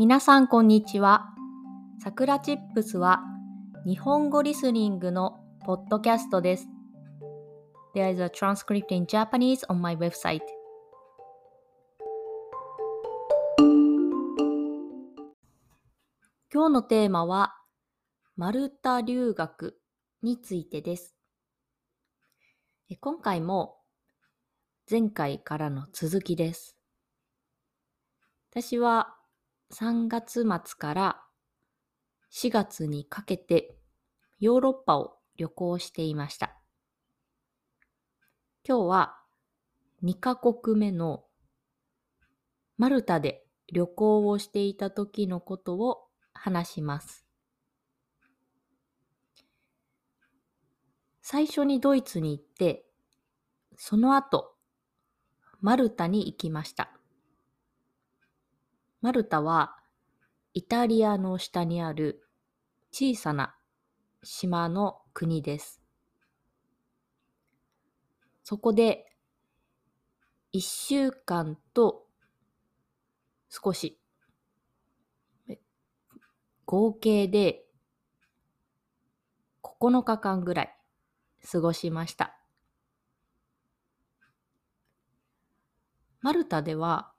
皆さんこんにちは。さくらチップスは日本語リスニングのポッドキャストです。There is a transcript in Japanese on my website. 今日のテーマはマルタ留学についてです。今回も前回からの続きです。私は3月末から4月にかけてヨーロッパを旅行していました。今日は2カ国目のマルタで旅行をしていた時のことを話します。最初にドイツに行って、その後、マルタに行きました。マルタはイタリアの下にある小さな島の国です。そこで1週間と少し合計で9日間ぐらい過ごしました。マルタでは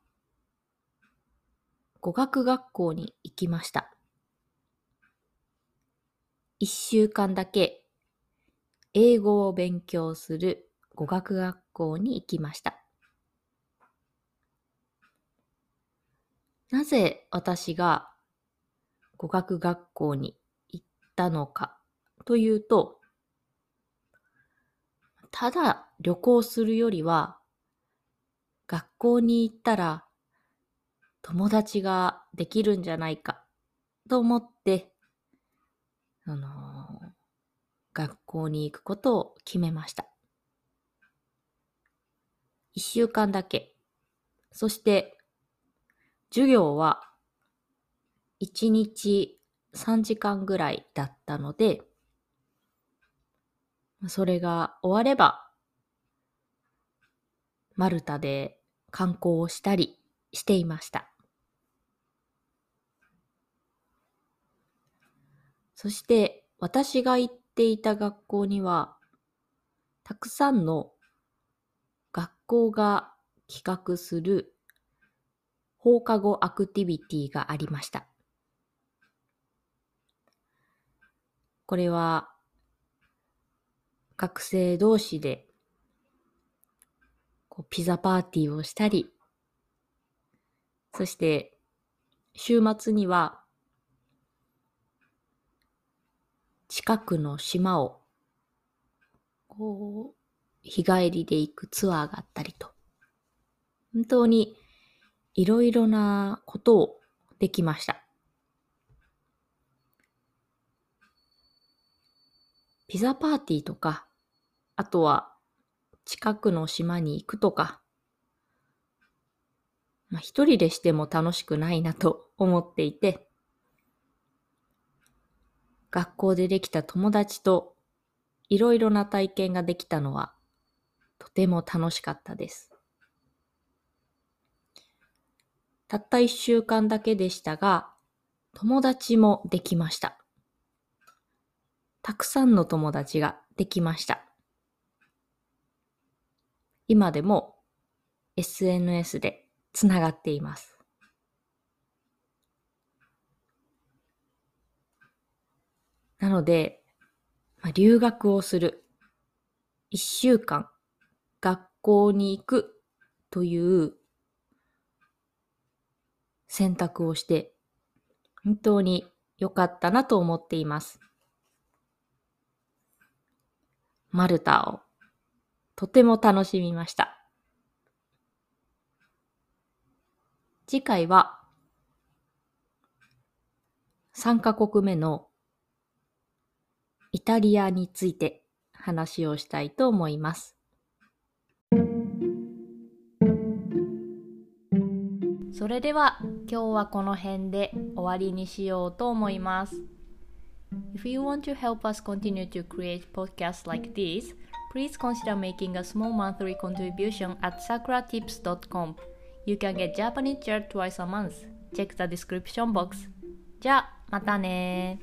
語学学校に行きました。一週間だけ英語を勉強する語学学校に行きました。なぜ私が語学学校に行ったのかというと、ただ旅行するよりは、学校に行ったら友達ができるんじゃないかと思って、あのー、学校に行くことを決めました。一週間だけ。そして、授業は一日3時間ぐらいだったので、それが終われば、マルタで観光をしたりしていました。そして私が行っていた学校には、たくさんの学校が企画する放課後アクティビティがありました。これは学生同士でこうピザパーティーをしたり、そして週末には近くの島を、こう、日帰りで行くツアーがあったりと、本当にいろいろなことをできました。ピザパーティーとか、あとは近くの島に行くとか、まあ、一人でしても楽しくないなと思っていて、学校でできた友達といろいろな体験ができたのはとても楽しかったです。たった一週間だけでしたが、友達もできました。たくさんの友達ができました。今でも SNS でつながっています。なので、まあ、留学をする。一週間、学校に行くという選択をして、本当に良かったなと思っています。マルタをとても楽しみました。次回は3カ国目のイタリアについて話をしたいと思います。それでは今日はこの辺で終わりにしようと思います。If you want to help us continue to create podcasts like this, please consider making a small monthly contribution at sakuratips.com. You can get Japanese chat twice a month. check the description box. じゃあ、またね